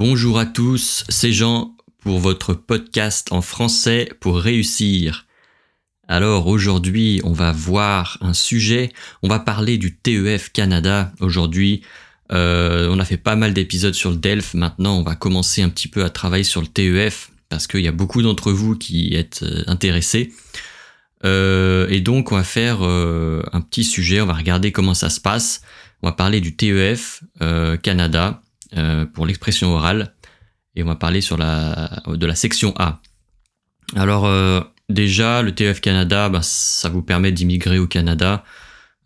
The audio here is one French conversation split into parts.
Bonjour à tous, c'est Jean pour votre podcast en français pour réussir. Alors aujourd'hui, on va voir un sujet, on va parler du TEF Canada aujourd'hui. Euh, on a fait pas mal d'épisodes sur le DELF, maintenant on va commencer un petit peu à travailler sur le TEF parce qu'il y a beaucoup d'entre vous qui êtes euh, intéressés. Euh, et donc on va faire un petit sujet, on va regarder comment ça se passe. On va parler du TEF Canada pour l'expression orale et on va parler sur la, de la section A. Alors Déjà, le TEF Canada, bah, ça vous permet d'immigrer au Canada.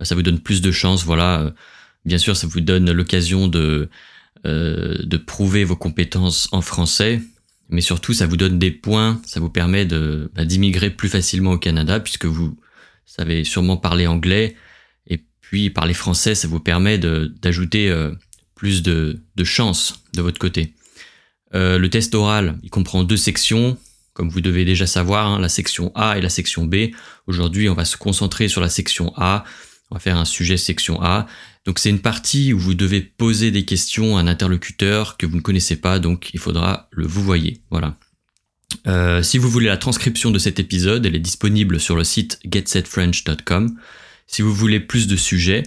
Ça vous donne plus de chances. Voilà. Bien sûr, ça vous donne l'occasion de, euh, de prouver vos compétences en français. Mais surtout, ça vous donne des points. Ça vous permet de, bah, d'immigrer plus facilement au Canada puisque vous savez sûrement parler anglais. Et puis, parler français, ça vous permet d'ajouter euh, plus de, chances de votre côté. Euh, le test oral, il comprend deux sections comme vous devez déjà savoir, hein, la section A et la section B. Aujourd'hui, on va se concentrer sur la section A. On va faire un sujet section A. Donc c'est une partie où vous devez poser des questions à un interlocuteur que vous ne connaissez pas, donc il faudra le vous voyez. Voilà. Euh, si vous voulez la transcription de cet épisode, elle est disponible sur le site getsetfrench.com. Si vous voulez plus de sujets,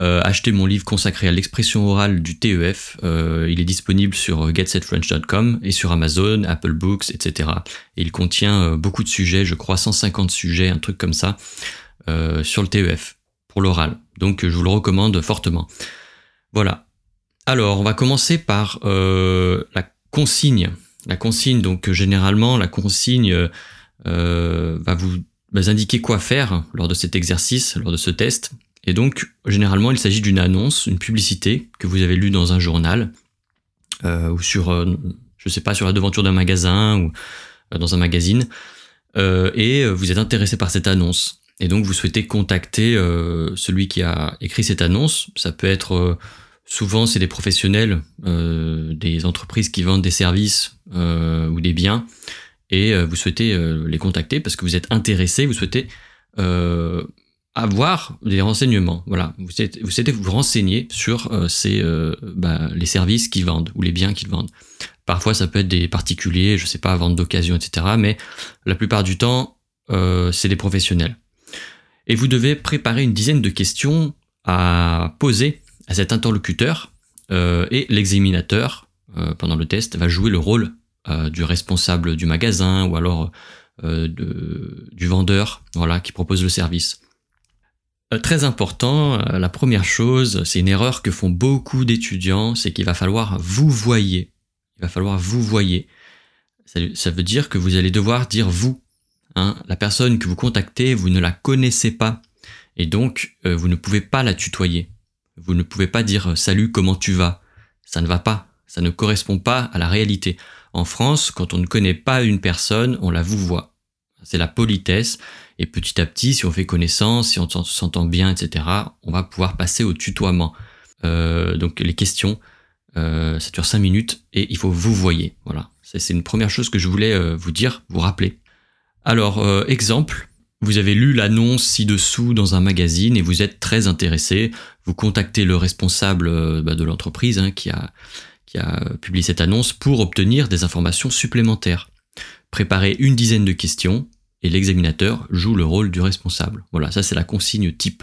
euh, achetez mon livre consacré à l'expression orale du TEF. Euh, il est disponible sur getsetfrench.com et sur Amazon, Apple Books, etc. Et il contient euh, beaucoup de sujets, je crois 150 sujets, un truc comme ça, sur le TEF pour l'oral. Donc je vous le recommande fortement. Voilà. Alors on va commencer par la consigne. La consigne, donc généralement la consigne va vous indiquer quoi faire lors de cet exercice, lors de ce test. Et donc, généralement, il s'agit d'une annonce, une publicité que vous avez lue dans un journal euh, ou sur, euh, je sais pas, sur la devanture d'un magasin ou euh, dans un magazine, et vous êtes intéressé par cette annonce. Et donc, vous souhaitez contacter celui qui a écrit cette annonce. Ça peut être souvent, c'est des professionnels, des entreprises qui vendent des services ou des biens, et vous souhaitez les contacter parce que vous êtes intéressé, vous souhaitez avoir des renseignements. Voilà, vous souhaitez vous, vous renseigner sur euh, ces, euh, bah, les services qu'ils vendent ou les biens qu'ils vendent. Parfois, ça peut être des particuliers, je sais pas, vente d'occasion, etc. Mais la plupart du temps, euh, c'est des professionnels. Et vous devez préparer une dizaine de questions à poser à cet interlocuteur et l'examinateur pendant le test va jouer le rôle du responsable du magasin ou alors de, du vendeur, voilà, qui propose le service. Euh, très important, euh, la première chose, c'est une erreur que font beaucoup d'étudiants, c'est qu'il va falloir vous voyer. Il va falloir vous voyer. Ça, veut dire que vous allez devoir dire vous. Hein. La personne que vous contactez, vous ne la connaissez pas. Et donc, euh, vous ne pouvez pas la tutoyer. Vous ne pouvez pas dire salut, comment tu vas? Ça ne va pas. Ça ne correspond pas à la réalité. En France, quand on ne connaît pas une personne, on la vous voit. C'est la politesse. Et petit à petit, si on fait connaissance, si on s'entend bien, etc., on va pouvoir passer au tutoiement. Euh, donc les questions, euh, ça dure 5 minutes et il faut vous voyer. Voilà, c'est une première chose que je voulais euh, vous dire, vous rappeler. Alors, exemple, vous avez lu l'annonce ci-dessous dans un magazine et vous êtes très intéressé. Vous contactez le responsable bah, de l'entreprise hein, qui a publié cette annonce pour obtenir des informations supplémentaires. Préparez une dizaine de questions et l'examinateur joue le rôle du responsable. Voilà, ça c'est la consigne type.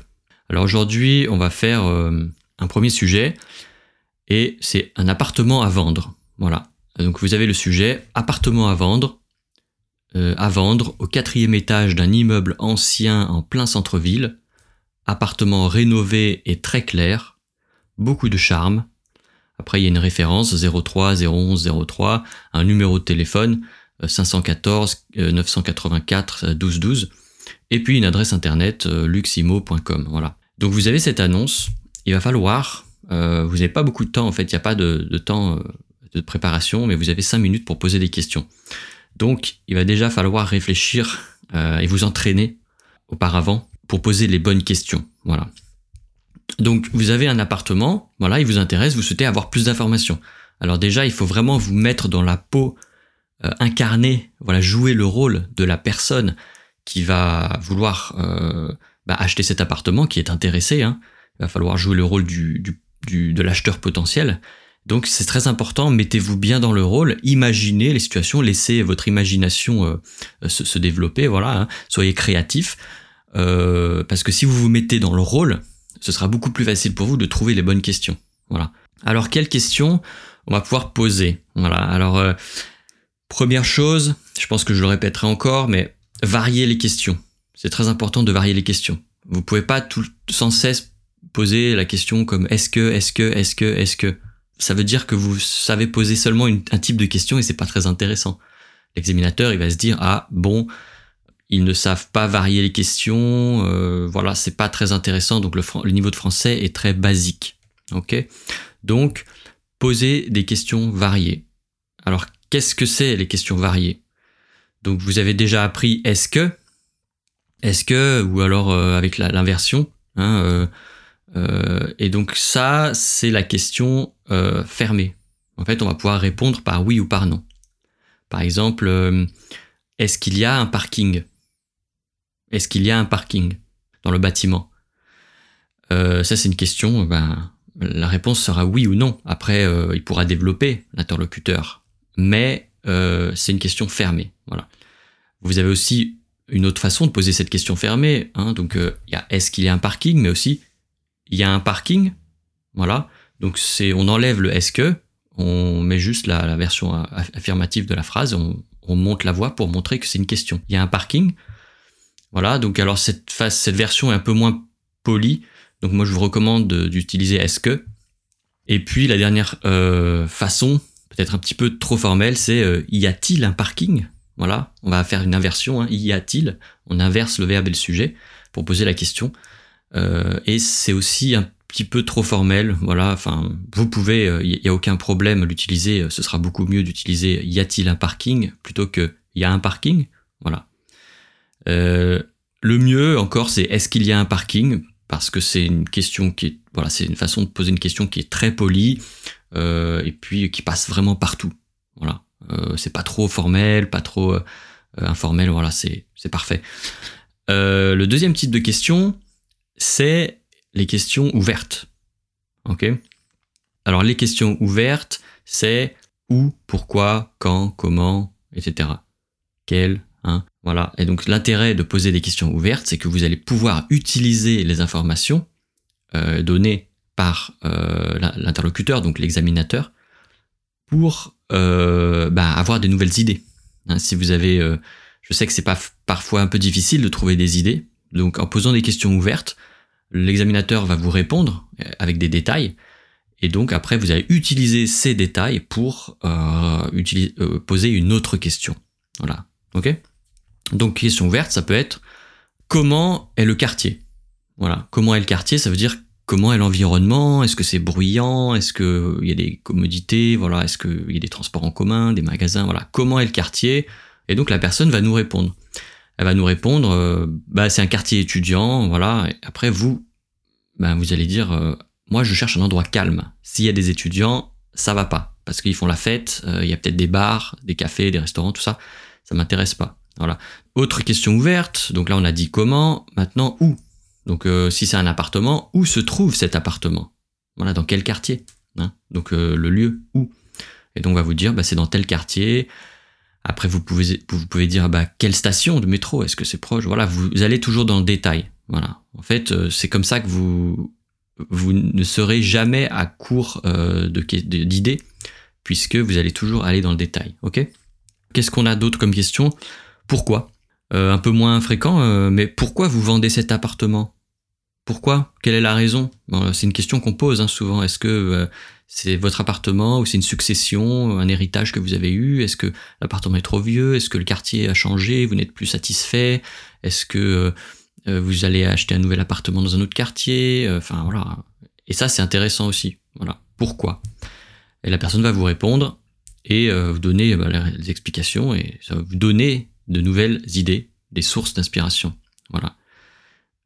Alors aujourd'hui, on va faire euh, un premier sujet et c'est un appartement à vendre. Voilà. Donc vous avez le sujet appartement à vendre, euh, à vendre au quatrième étage d'un immeuble ancien en plein centre-ville, appartement rénové et très clair, beaucoup de charme. Après il y a une référence 03 011 03, un numéro de téléphone 514 984 12 12 et puis une adresse internet euh, luximo.com. Voilà. Donc vous avez cette annonce. Il va falloir, euh, vous n'avez pas beaucoup de temps en fait, il n'y a pas de, temps euh, de préparation, mais vous avez 5 minutes pour poser des questions. Donc il va déjà falloir réfléchir et vous entraîner auparavant pour poser les bonnes questions. Voilà. Donc vous avez un appartement, voilà, il vous intéresse, vous souhaitez avoir plus d'informations. Alors déjà, il faut vraiment vous mettre dans la peau euh, incarner, voilà, jouer le rôle de la personne qui va vouloir euh, bah, acheter cet appartement, qui est intéressé. Hein. Il va falloir jouer le rôle du, du, de l'acheteur potentiel. Donc c'est très important, mettez-vous bien dans le rôle, imaginez les situations, laissez votre imagination euh, se, développer, voilà, hein. soyez créatif, euh, parce que si vous vous mettez dans le rôle, ce sera beaucoup plus facile pour vous de trouver les bonnes questions. Voilà. Alors quelles questions on va pouvoir poser Voilà. Alors euh, première chose, je pense que je le répéterai encore, mais varier les questions. C'est très important de varier les questions. Vous pouvez pas tout sans cesse poser la question comme est-ce que, est-ce que, est-ce que, est-ce que ça veut dire que vous savez poser seulement un type de question et c'est pas très intéressant. L'examinateur, il va se dire ah bon, ils ne savent pas varier les questions, euh, voilà, c'est pas très intéressant. Donc le, niveau de français est très basique. Ok, donc poser des questions variées. Alors qu'est-ce que c'est les questions variées? Donc vous avez déjà appris est-ce que, est-ce que, ou alors euh, avec l'inversion. Hein, euh, euh, et donc ça, c'est la question fermée. En fait, on va pouvoir répondre par oui ou par non. Par exemple, est-ce qu'il y a un parking Est-ce qu'il y a un parking dans le bâtiment? Ça, c'est une question. Ben, la réponse sera oui ou non. Après, il pourra développer l'interlocuteur, mais c'est une question fermée. Voilà. Vous avez aussi une autre façon de poser cette question fermée. Hein. donc, il y a est-ce qu'il y a un parking, mais aussi il y a un parking, voilà. Donc c'est, on enlève le est-ce que, on met juste la, version affirmative de la phrase, on, on, monte la voix pour montrer que c'est une question. Il y a un parking, voilà. Donc alors cette phase, cette version est un peu moins polie. Donc moi je vous recommande d'utiliser est-ce que. Et puis la dernière euh, façon, peut-être un petit peu trop formelle, c'est euh, y a-t-il un parking? Voilà, on va faire une inversion. Hein. Y a-t-il? On inverse le verbe et le sujet pour poser la question. Euh, et c'est aussi un petit peu trop formel. Voilà, enfin, vous pouvez, il euh, n'y a aucun problème l'utiliser. Ce sera beaucoup mieux d'utiliser y a-t-il un parking? Plutôt que y a un parking? Voilà. le mieux encore, c'est est-ce qu'il y a un parking? Parce que c'est une question qui est, voilà, c'est une façon de poser une question qui est très polie et puis qui passe vraiment partout. Voilà, c'est pas trop formel, pas trop informel. Voilà, c'est parfait. le deuxième type de question, c'est les questions ouvertes. Ok? Alors les questions ouvertes, c'est où, pourquoi, quand, comment, etc. Quel, hein, voilà. Et donc l'intérêt de poser des questions ouvertes, c'est que vous allez pouvoir utiliser les informations euh, données par euh, l'interlocuteur, donc l'examinateur, pour euh, bah, avoir des nouvelles idées. Hein, si vous avez, je sais que c'est pas parfois un peu difficile de trouver des idées, donc en posant des questions ouvertes, l'examinateur va vous répondre avec des détails. Et donc après, vous allez utiliser ces détails pour poser une autre question. Voilà. Donc question ouverte, ça peut être comment est le quartier Voilà. Comment est le quartier Ça veut dire comment est l'environnement Est-ce que c'est bruyant Est-ce qu'il y a des commodités Voilà. Est-ce qu'il y a des transports en commun, des magasins Voilà. Comment est le quartier? Et donc la personne va nous répondre elle va nous répondre, euh, bah c'est un quartier étudiant, voilà. après vous, bah, vous allez dire, euh, moi je cherche un endroit calme. S'il y a des étudiants, ça va pas parce qu'ils font la fête. Euh, il y a peut-être des bars, des cafés, des restaurants, tout ça. Ça m'intéresse pas. Voilà. Autre question ouverte. Donc là on a dit comment. Maintenant où? Donc si c'est un appartement, où se trouve cet appartement? Voilà, dans quel quartier hein? Donc le lieu où? Et donc on va vous dire, bah, c'est dans tel quartier. Après, vous pouvez, vous pouvez dire, bah, quelle station de métro? Est-ce que c'est proche? Voilà, vous allez toujours dans le détail. Voilà. En fait, euh, c'est comme ça que vous, vous ne serez jamais à court euh, d'idées, puisque vous allez toujours aller dans le détail. Ok? Qu'est-ce qu'on a d'autre comme question? Pourquoi? Euh, Un peu moins fréquent, mais pourquoi vous vendez cet appartement? Pourquoi? Quelle est la raison? C'est une question qu'on pose hein, souvent. Est-ce que c'est votre appartement ou c'est une succession, un héritage que vous avez eu? Est-ce que l'appartement est trop vieux? Est-ce que le quartier a changé? Vous n'êtes plus satisfait? Est-ce que euh, euh, vous allez acheter un nouvel appartement dans un autre quartier? Enfin voilà. Et ça c'est intéressant aussi. Voilà. Pourquoi? Et la personne va vous répondre et euh, vous donner bah, les explications et ça va vous donner de nouvelles idées, des sources d'inspiration. Voilà.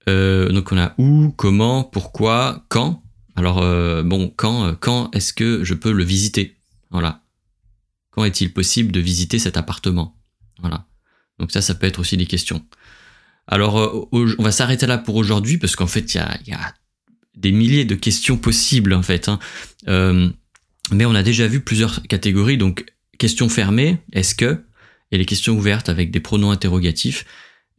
donc on a où, comment, pourquoi, quand. Alors euh, bon, quand, euh, quand est-ce que je peux le visiter? Voilà. Quand est-il possible de visiter cet appartement? Voilà. Donc ça, ça peut être aussi des questions. Alors, euh, on va s'arrêter là pour aujourd'hui parce qu'en fait, il y a, des milliers de questions possibles en fait. Hein. Mais on a déjà vu plusieurs catégories, donc questions fermées, est-ce que, et les questions ouvertes avec des pronoms interrogatifs.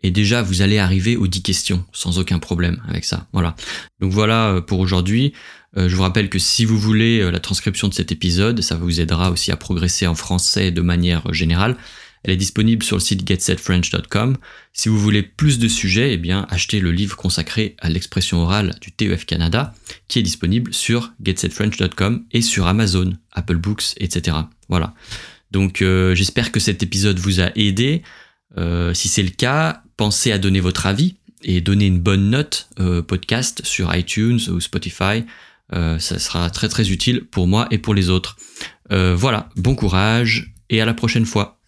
Et déjà, vous allez arriver aux 10 questions sans aucun problème avec ça. Voilà. Donc voilà euh, pour aujourd'hui. Euh, je vous rappelle que si vous voulez euh, la transcription de cet épisode, ça vous aidera aussi à progresser en français de manière générale. Elle est disponible sur le site getsetfrench.com. Si vous voulez plus de sujets, eh bien, achetez le livre consacré à l'expression orale du TEF Canada, qui est disponible sur getsetfrench.com et sur Amazon, Apple Books, etc. Voilà. Donc, j'espère que cet épisode vous a aidé. si c'est le cas, pensez à donner votre avis et donner une bonne note euh, podcast sur iTunes ou Spotify. Euh, ça sera très très utile pour moi et pour les autres. Euh, voilà, bon courage et à la prochaine fois.